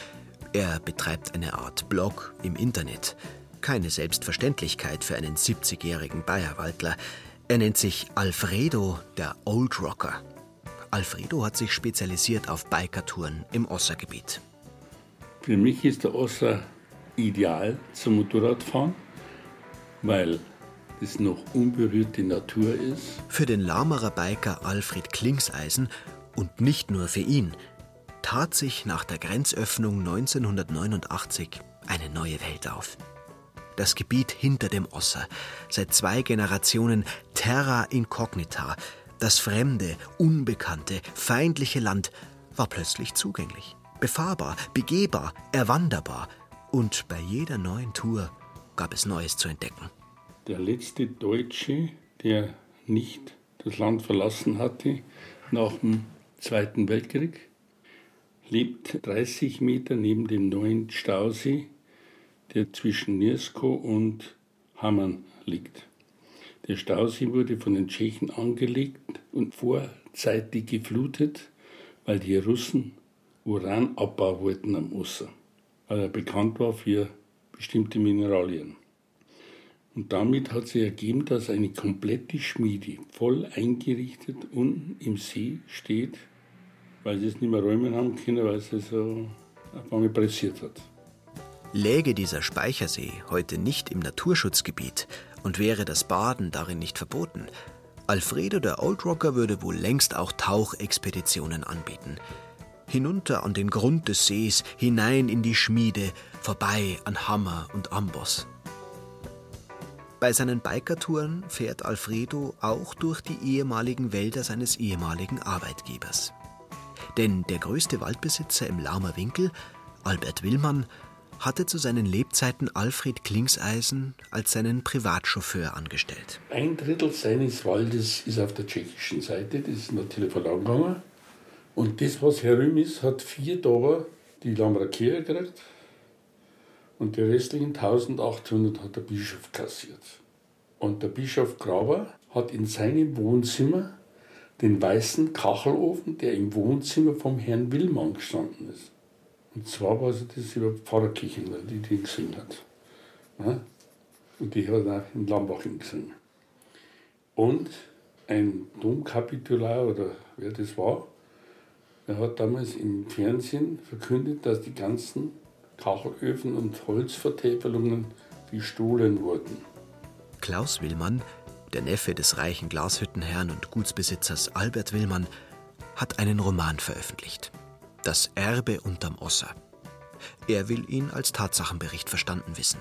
Er betreibt eine Art Blog im Internet. Keine Selbstverständlichkeit für einen 70-jährigen Bayerwaldler. Er nennt sich Alfredo der Old Rocker. Alfredo hat sich spezialisiert auf Bikertouren im Ossergebiet. Für mich ist der Osser ideal zum Motorradfahren, weil es noch unberührte Natur ist. Für den Lamerer Biker Alfred Klingseisen und nicht nur für ihn tat sich nach der Grenzöffnung 1989 eine neue Welt auf. Das Gebiet hinter dem Osser, seit zwei Generationen Terra Incognita, das fremde, unbekannte, feindliche Land war plötzlich zugänglich, befahrbar, begehbar, erwanderbar – und bei jeder neuen Tour gab es Neues zu entdecken. Der letzte Deutsche, der nicht das Land verlassen hatte nach dem Zweiten Weltkrieg, lebt 30 Meter neben dem neuen Stausee, der zwischen Nirsko und Hammann liegt. Der Stausee wurde von den Tschechen angelegt und vor zeitig geflutet, weil die Russen Uranabbau wollten am Osser, weil er bekannt war für bestimmte Mineralien. Und damit hat sich ergeben, dass eine komplette Schmiede voll eingerichtet unten im See steht, weil sie es nicht mehr räumen haben können, weil sie so auf einmal pressiert hat. Läge dieser Speichersee heute nicht im Naturschutzgebiet und wäre das Baden darin nicht verboten, Alfredo der Old Rocker würde wohl längst auch Tauchexpeditionen anbieten. Hinunter an den Grund des Sees, hinein in die Schmiede, vorbei an Hammer und Amboss. Bei seinen Bikertouren fährt Alfredo auch durch die ehemaligen Wälder seines ehemaligen Arbeitgebers. Denn der größte Waldbesitzer im Laumer Winkel, Albert Willmann, hatte zu seinen Lebzeiten Alfred Klingseisen als seinen Privatchauffeur angestellt. Ein Drittel seines Waldes ist auf der tschechischen Seite, das ist natürlich verloren gegangen. Und das, was herum ist, hat vier Dauer die Lamrakeer gekriegt und die restlichen 1800 hat der Bischof kassiert. Und der Bischof Graber hat in seinem Wohnzimmer den weißen Kachelofen, der im Wohnzimmer vom Herrn Willmann gestanden ist. Und zwar war sie das über Pfarrerkirchen, die die gesungen hat. Ja? Und die hat auch in Lambaching gesungen. Und ein Domkapitular oder wer das war, der hat damals im Fernsehen verkündet, dass die ganzen Kachelöfen und Holzvertäfelungen gestohlen wurden. Klaus Willmann, der Neffe des reichen Glashüttenherrn und Gutsbesitzers Albert Willmann, hat einen Roman veröffentlicht. Das Erbe unterm Osser. Er will ihn als Tatsachenbericht verstanden wissen.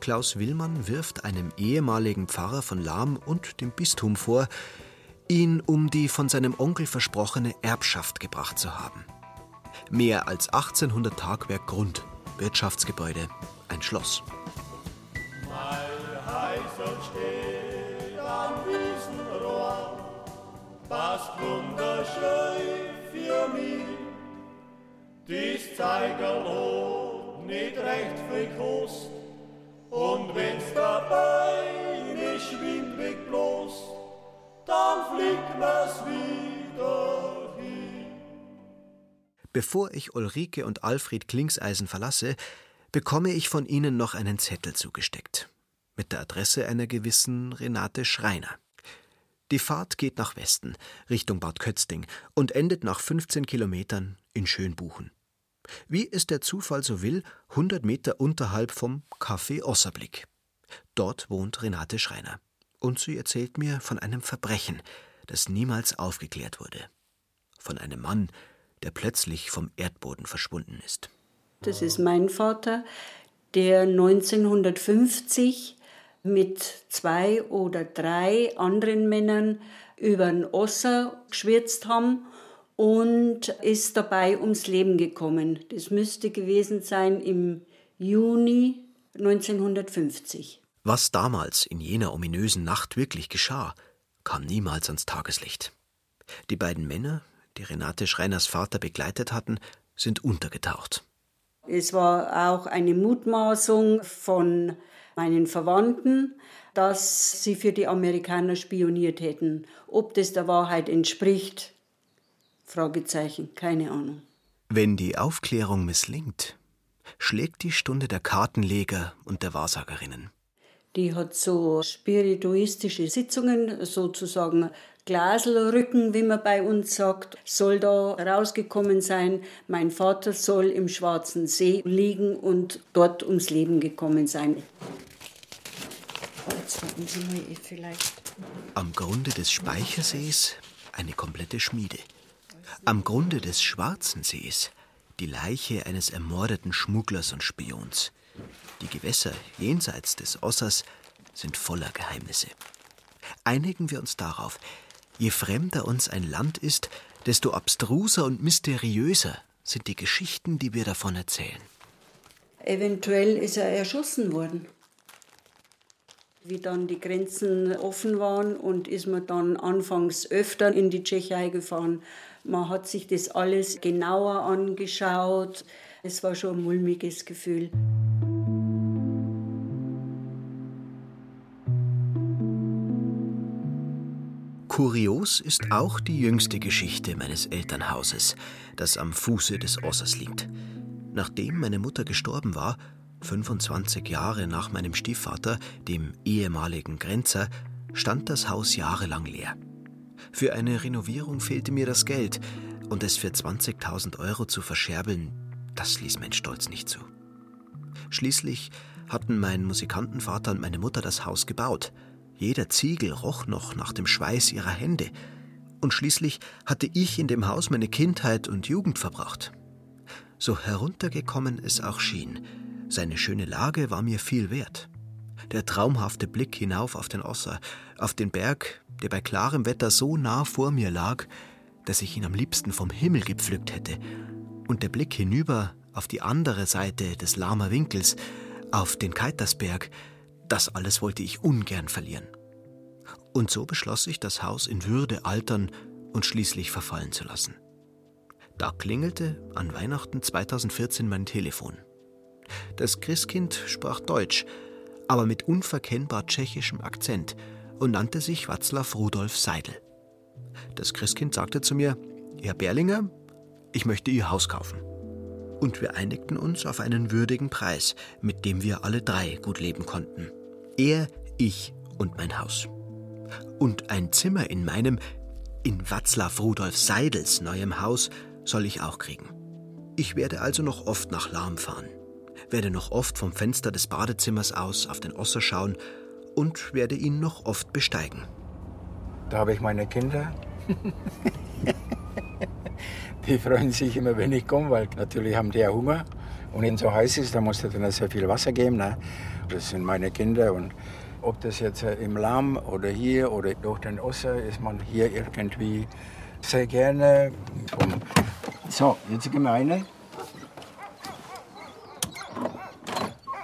Klaus Willmann wirft einem ehemaligen Pfarrer von Lahm und dem Bistum vor, ihn um die von seinem Onkel versprochene Erbschaft gebracht zu haben. Mehr als 1800 Tagwerk Grund, Wirtschaftsgebäude, ein Schloss. Mal heiß still am Wiesenrohr, passt wunderschön für mich. Dies Zeigerloh nicht recht viel und wenn's dabei nicht schwimmt weg bloß, dann fliegt man's wieder hin. Bevor ich Ulrike und Alfred Klingseisen verlasse, bekomme ich von ihnen noch einen Zettel zugesteckt. Mit der Adresse einer gewissen Renate Schreiner. Die Fahrt geht nach Westen, Richtung Bad Kötzding, und endet nach 15 Kilometern in Schönbuchen. Wie es der Zufall so will, 100 Meter unterhalb vom Café Osserblick. Dort wohnt Renate Schreiner. Und sie erzählt mir von einem Verbrechen, das niemals aufgeklärt wurde. Von einem Mann, der plötzlich vom Erdboden verschwunden ist. Das ist mein Vater, der 1950 mit zwei oder drei anderen Männern über den Osser geschwirzt haben und ist dabei ums Leben gekommen. Das müsste gewesen sein im Juni 1950. Was damals in jener ominösen Nacht wirklich geschah, kam niemals ans Tageslicht. Die beiden Männer, die Renate Schreiners Vater begleitet hatten, sind untergetaucht. Es war auch eine Mutmaßung von meinen Verwandten, dass sie für die Amerikaner spioniert hätten. Ob das der Wahrheit entspricht, Fragezeichen, keine Ahnung. Wenn die Aufklärung misslingt, schlägt die Stunde der Kartenleger und der Wahrsagerinnen. Die hat so spirituistische Sitzungen, sozusagen Glaselrücken, wie man bei uns sagt, soll da rausgekommen sein. Mein Vater soll im Schwarzen See liegen und dort ums Leben gekommen sein. Jetzt warten Sie mal vielleicht. Am Grunde des Speichersees eine komplette Schmiede. Am Grunde des Schwarzen Sees die Leiche eines ermordeten Schmugglers und Spions. Die Gewässer jenseits des Ossers sind voller Geheimnisse. Einigen wir uns darauf, je fremder uns ein Land ist, desto abstruser und mysteriöser sind die Geschichten, die wir davon erzählen. Eventuell ist er erschossen worden. Wie dann die Grenzen offen waren und ist man dann anfangs öfter in die Tschechei gefahren, man hat sich das alles genauer angeschaut. Es war schon ein mulmiges Gefühl. Kurios ist auch die jüngste Geschichte meines Elternhauses, das am Fuße des Ossers liegt. Nachdem meine Mutter gestorben war, 25 Jahre nach meinem Stiefvater, dem ehemaligen Grenzer, stand das Haus jahrelang leer. Für eine Renovierung fehlte mir das Geld, und es für 20.000 Euro zu verscherbeln, das ließ mein Stolz nicht zu. Schließlich hatten mein Musikantenvater und meine Mutter das Haus gebaut. Jeder Ziegel roch noch nach dem Schweiß ihrer Hände. Und schließlich hatte ich in dem Haus meine Kindheit und Jugend verbracht. So heruntergekommen es auch schien, seine schöne Lage war mir viel wert. Der traumhafte Blick hinauf auf den Osser, auf den Berg, der bei klarem Wetter so nah vor mir lag, dass ich ihn am liebsten vom Himmel gepflückt hätte, und der Blick hinüber auf die andere Seite des Lahmer Winkels, auf den Keitersberg, das alles wollte ich ungern verlieren. Und so beschloss ich, das Haus in Würde altern und schließlich verfallen zu lassen. Da klingelte an Weihnachten 2014 mein Telefon. Das Christkind sprach Deutsch, aber mit unverkennbar tschechischem Akzent und nannte sich Václav Rudolf Seidel. Das Christkind sagte zu mir, Herr Berlinger, ich möchte Ihr Haus kaufen. Und wir einigten uns auf einen würdigen Preis, mit dem wir alle drei gut leben konnten. Er, ich und mein Haus. Und ein Zimmer in meinem, in Václav Rudolf Seidels neuem Haus, soll ich auch kriegen. Ich werde also noch oft nach Lahm fahren werde noch oft vom Fenster des Badezimmers aus auf den Osser schauen und werde ihn noch oft besteigen. Da habe ich meine Kinder. die freuen sich immer, wenn ich komme, weil natürlich haben die ja Hunger. Und wenn es so heiß ist, dann muss es dann sehr viel Wasser geben. Ne? Das sind meine Kinder. Und ob das jetzt äh, im Lamm oder hier oder durch den Osser ist man hier irgendwie sehr gerne. So, jetzt gehen wir rein.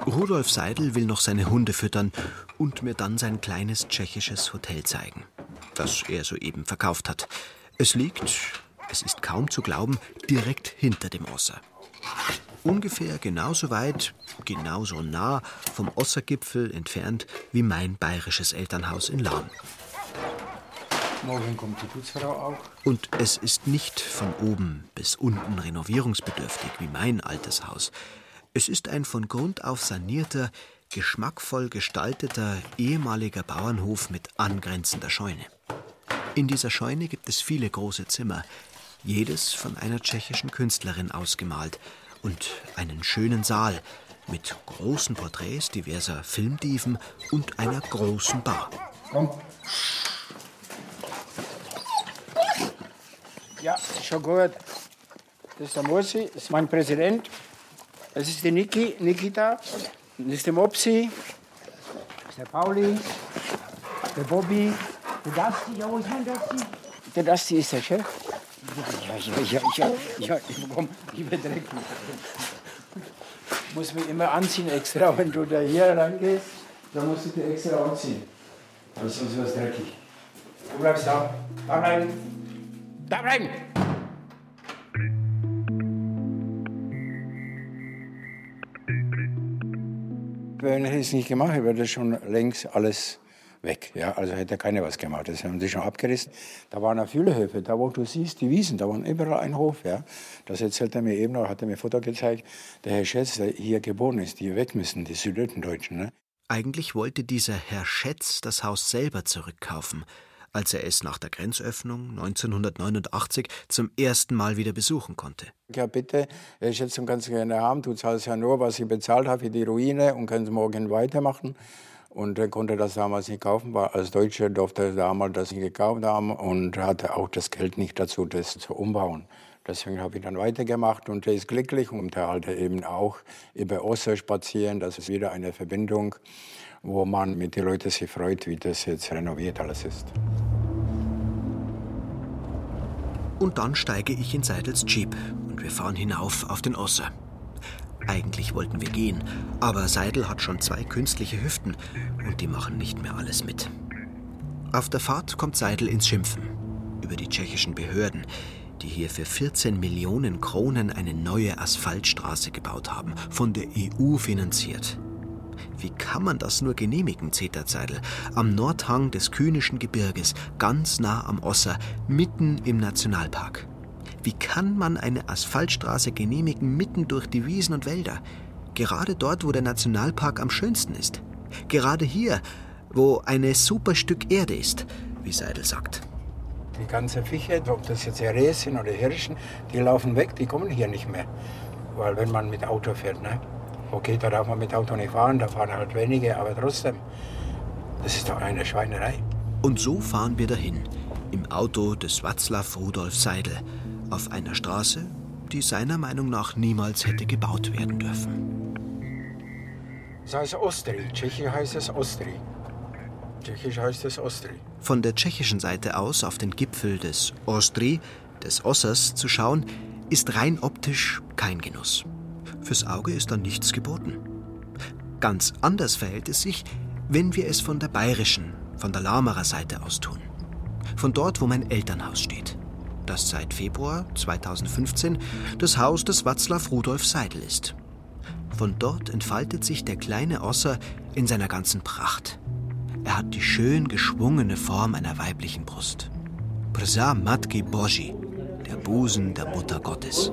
Rudolf Seidel will noch seine Hunde füttern und mir dann sein kleines tschechisches Hotel zeigen, das er soeben verkauft hat. Es liegt, es ist kaum zu glauben, direkt hinter dem Osser. Ungefähr genauso weit, genauso nah vom Ossergipfel entfernt wie mein bayerisches Elternhaus in Lahn. Morgen kommt die Putzfrau auch. Und es ist nicht von oben bis unten renovierungsbedürftig wie mein altes Haus. Es ist ein von Grund auf sanierter, geschmackvoll gestalteter ehemaliger Bauernhof mit angrenzender Scheune. In dieser Scheune gibt es viele große Zimmer, jedes von einer tschechischen Künstlerin ausgemalt, und einen schönen Saal mit großen Porträts diverser Filmdiven und einer großen Bar. Komm. Ja, schon gut. Das ist der das ist mein Präsident. Das ist die Niki, Nikita, das ist der Mopsi, das ist der Pauli, der Bobby, der Dusty. Ja, wo ist mein Dusty? Der Dusty ist der Chef. Ja, ja, ja, ja, ja, ich bekomme lieber Dreck. Muss mich immer anziehen extra, wenn du da hier reingehst, dann musst du dir extra anziehen. Sonst ist was dreckig. Du bleibst da. Da bleiben. Da bleiben! Wenn ich es nicht gemacht hätte, wäre das schon längst alles weg. Ja, also hätte keiner was gemacht. Das haben sie schon abgerissen. Da waren auch viele Höfe. Da, wo du siehst, die Wiesen, da waren überall ein Hof. Ja. Das erzählt er mir eben noch, hat er mir ein Foto gezeigt. Der Herr Schätz, der hier geboren ist, die weg müssen, die Süddeutschen. Ne? Eigentlich wollte dieser Herr Schätz das Haus selber zurückkaufen als er es nach der Grenzöffnung 1989 zum ersten Mal wieder besuchen konnte. Ja, bitte, ich jetzt ganz gerne haben, du zahlst ja nur, was ich bezahlt habe für die Ruine und kannst morgen weitermachen. Und er konnte das damals nicht kaufen, weil als Deutscher durfte er damals das nicht gekauft haben und hatte auch das Geld nicht dazu, das zu umbauen. Deswegen habe ich dann weitergemacht und er ist glücklich und er halt eben auch über Osser spazieren. Das ist wieder eine Verbindung wo man mit den Leuten sich freut, wie das jetzt renoviert alles ist. Und dann steige ich in Seidels Jeep und wir fahren hinauf auf den Osser. Eigentlich wollten wir gehen, aber Seidel hat schon zwei künstliche Hüften und die machen nicht mehr alles mit. Auf der Fahrt kommt Seidel ins Schimpfen über die tschechischen Behörden, die hier für 14 Millionen Kronen eine neue Asphaltstraße gebaut haben, von der EU finanziert. Wie kann man das nur genehmigen, Zeterzeidel? Am Nordhang des Kühnischen Gebirges, ganz nah am Osser, mitten im Nationalpark. Wie kann man eine Asphaltstraße genehmigen mitten durch die Wiesen und Wälder? Gerade dort, wo der Nationalpark am schönsten ist. Gerade hier, wo eine super Stück Erde ist, wie Seidel sagt. Die ganzen Fische, ob das jetzt Rehe sind oder Hirschen, die laufen weg, die kommen hier nicht mehr. Weil wenn man mit Auto fährt, ne? Okay, da darf man mit Auto nicht fahren, da fahren halt wenige, aber trotzdem, das ist doch eine Schweinerei. Und so fahren wir dahin, im Auto des Václav Rudolf Seidel, auf einer Straße, die seiner Meinung nach niemals hätte gebaut werden dürfen. Das heißt Ostri, Tschechisch heißt es Ostri. Tschechisch heißt es Ostri. Von der tschechischen Seite aus auf den Gipfel des Ostri, des Ossers, zu schauen, ist rein optisch kein Genuss. Fürs Auge ist da nichts geboten. Ganz anders verhält es sich, wenn wir es von der bayerischen, von der Lamerer Seite aus tun. Von dort, wo mein Elternhaus steht. Das seit Februar 2015 das Haus des Václav Rudolf Seidel ist. Von dort entfaltet sich der kleine Osser in seiner ganzen Pracht. Er hat die schön geschwungene Form einer weiblichen Brust. Prsa Matki Boži, der Busen der Mutter Gottes.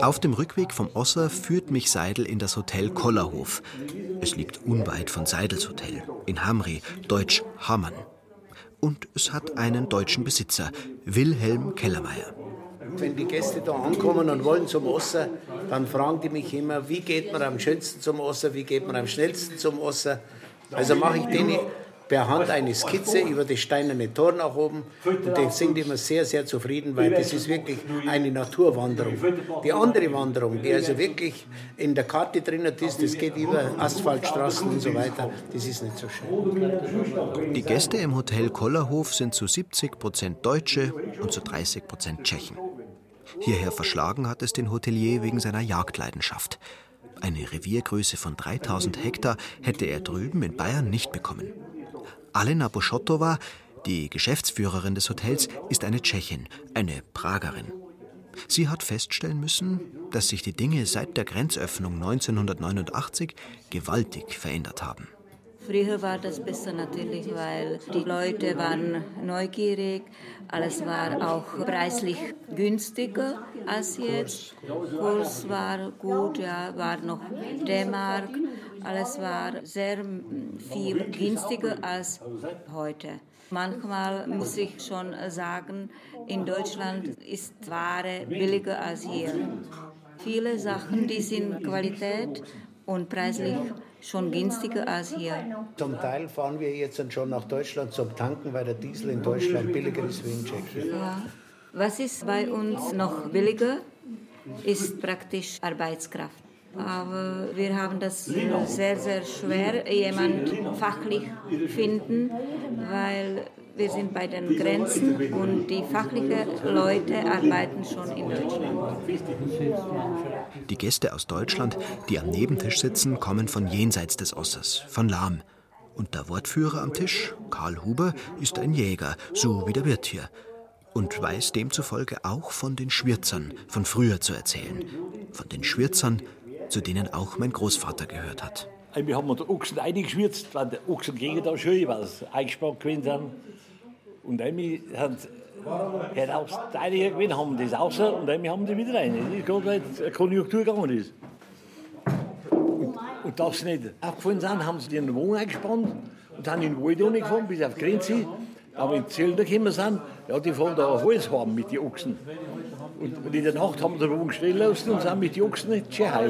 Auf dem Rückweg vom Osser führt mich Seidel in das Hotel Kollerhof. Es liegt unweit von Seidels Hotel, in Hamri, deutsch Hammann. Und es hat einen deutschen Besitzer, Wilhelm Kellermeier. Wenn die Gäste da ankommen und wollen zum Osser, dann fragen die mich immer, wie geht man am schönsten zum Osser, wie geht man am schnellsten zum Osser. Also mache ich denen per Hand eine Skizze über das steinerne Tor nach oben und die sind immer sehr, sehr zufrieden, weil das ist wirklich eine Naturwanderung. Die andere Wanderung, die also wirklich in der Karte drin ist, das geht über Asphaltstraßen und so weiter, das ist nicht so schön. Die Gäste im Hotel Kollerhof sind zu 70 Prozent Deutsche und zu 30 Prozent Tschechen. Hierher verschlagen hat es den Hotelier wegen seiner Jagdleidenschaft. Eine Reviergröße von 3000 Hektar hätte er drüben in Bayern nicht bekommen. Alena Boschotova, die Geschäftsführerin des Hotels, ist eine Tschechin, eine Pragerin. Sie hat feststellen müssen, dass sich die Dinge seit der Grenzöffnung 1989 gewaltig verändert haben. Früher war das besser natürlich, weil die Leute waren neugierig. Alles war auch preislich günstiger als jetzt. Kurs war gut, ja, war noch D-Mark. Alles war sehr viel günstiger als heute. Manchmal muss ich schon sagen, in Deutschland ist Ware billiger als hier. Viele Sachen, die sind Qualität und preislich schon günstiger als hier. Zum Teil fahren wir jetzt schon nach Deutschland zum Tanken, weil der Diesel in Deutschland billiger ist wie in Tschechien. Ja. Was ist bei uns noch billiger, ist praktisch Arbeitskraft. Aber wir haben das sehr, sehr schwer, jemand fachlich finden, weil wir sind bei den Grenzen und die fachlichen Leute arbeiten schon in Deutschland. Die Gäste aus Deutschland, die am Nebentisch sitzen, kommen von jenseits des Ossers, von Lahm. Und der Wortführer am Tisch, Karl Huber, ist ein Jäger, so wie der Wirt hier. Und weiß demzufolge auch von den Schwirzern von früher zu erzählen. Von den Schwirzern, zu denen auch mein Großvater gehört hat. Wir haben den Ochsen eingeschwirzt, weil die Ochsen gegen da schön sie eingespannt gewesen sind. Und dann haben heraus einige gewinnen, haben das raus und dann haben die wieder rein. Das ist gerade, weil die Konjunktur gegangen ist. Und, und dass sie nicht abgefallen sind, haben sie den Wohnung eingespannt und haben in den Wald gefahren, bis auf die Grenze. Aber in Zelda gekommen sind, ja, die fahren da alles haben mit den Ochsen. Und, in der Nacht haben sie den Wogen stehen lassen und sind mit den Ochsen in die Tschechei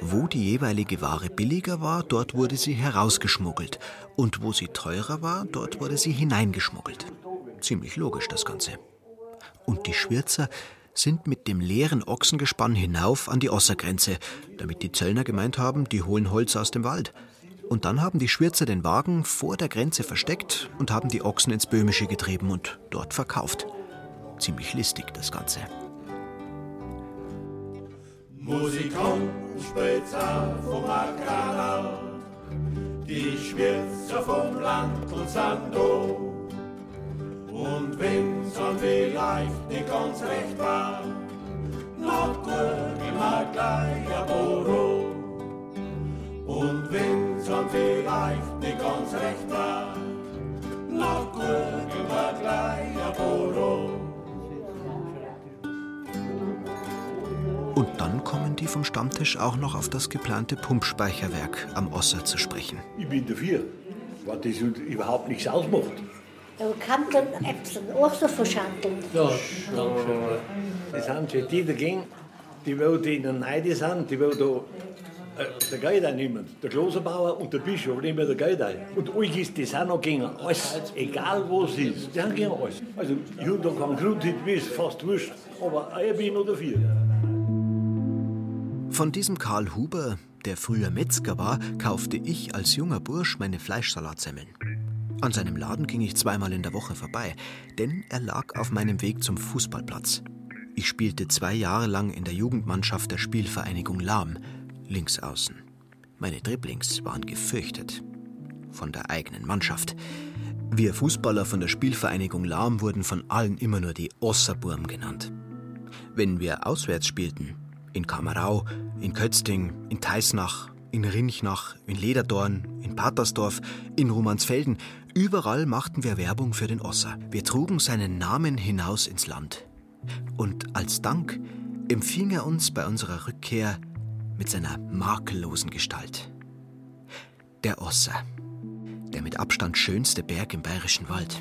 Wo die jeweilige Ware billiger war, dort wurde sie herausgeschmuggelt. Und wo sie teurer war, dort wurde sie hineingeschmuggelt. Ziemlich logisch das Ganze. Und die Schwirzer sind mit dem leeren Ochsengespann hinauf an die Ossergrenze, damit die Zöllner gemeint haben, die holen Holz aus dem Wald. Und dann haben die Schwirzer den Wagen vor der Grenze versteckt und haben die Ochsen ins Böhmische getrieben und dort verkauft. Ziemlich listig das Ganze. Musikant spielt's auch vom Kanal, die Schwirzer vom Land und sind da. Und wenn's dann vielleicht nicht ganz recht war, na gut, immer gleich ein Boro. Und wenn's dann vielleicht nicht ganz recht war, na gut, immer gleich ein Boro. Und dann kommen die vom Stammtisch auch noch auf das geplante Pumpspeicherwerk am Osser zu sprechen. Ich bin dafür, weil das überhaupt nichts ausmacht. Du kannst dann Äpfel auch so verschandeln. Ja, danke. Das sind schon die dagegen, die wollen in der Neide sind, die wollen da äh, der Geld einnehmen. Der Kloserbauer und der Bischof nehmen der Geld ein. Und euch ist das auch noch gegen alles, egal was es ist. Die haben gegen alles. Also, ich habe da keinen Grund, wie es fast wurscht. Aber ich bin noch dafür. Von diesem Karl Huber, der früher Metzger war, kaufte ich als junger Bursch meine Fleischsalatsemmeln. An seinem Laden ging ich zweimal in der Woche vorbei, denn er lag auf meinem Weg zum Fußballplatz. Ich spielte zwei Jahre lang in der Jugendmannschaft der Spielvereinigung Lahm, links außen. Meine Dribblings waren gefürchtet. Von der eigenen Mannschaft. Wir Fußballer von der Spielvereinigung Lahm wurden von allen immer nur die Osserburm genannt. Wenn wir auswärts spielten, in Kamerau, in Kötzting, in Teisnach, in Rinchnach, in Lederdorn, in Patersdorf, in Romansfelden, überall machten wir Werbung für den Osser. Wir trugen seinen Namen hinaus ins Land. Und als Dank empfing er uns bei unserer Rückkehr mit seiner makellosen Gestalt. Der Osser, der mit Abstand schönste Berg im bayerischen Wald.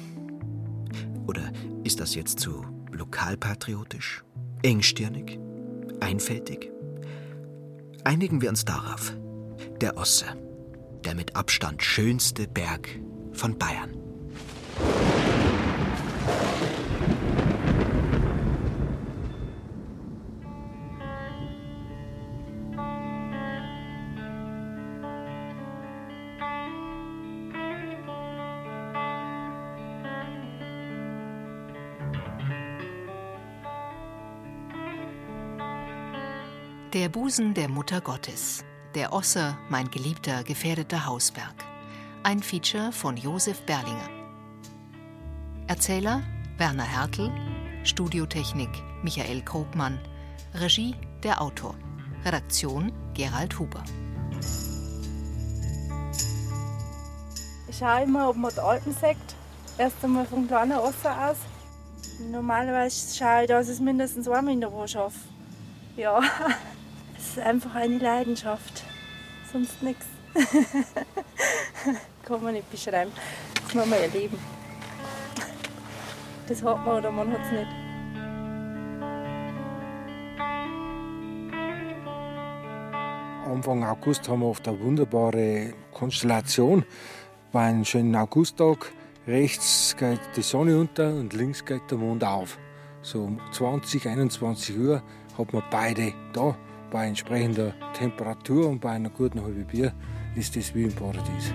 Oder ist das jetzt zu lokalpatriotisch, engstirnig, einfältig? Einigen wir uns darauf. Der Osser, der mit Abstand schönste Berg von Bayern. Der Busen der Mutter Gottes. Der Osser, mein geliebter, gefährdeter Hausberg. Ein Feature von Josef Berlinger. Erzähler Werner Hertel, Studiotechnik Michael Krogmann, Regie der Autor, Redaktion Gerald Huber. Ich schaue immer, ob man die Alpen sieht. Erst einmal vom kleinen Wasser aus. Normalerweise schaue ich, dass ich es mindestens einmal in der Woche schaffe. Ja, ist einfach eine Leidenschaft. Sonst nichts. Kann man nicht beschreiben. Das muss man erleben. Das hat man oder man hat es nicht. Anfang August haben wir oft eine wunderbare Konstellation. Bei einem schönen Augusttag rechts geht die Sonne unter und links geht der Mond auf. So um 20, 21 Uhr hat man beide da. Bei entsprechender Temperatur und bei einer guten halben Bier ist das wie im Paradies.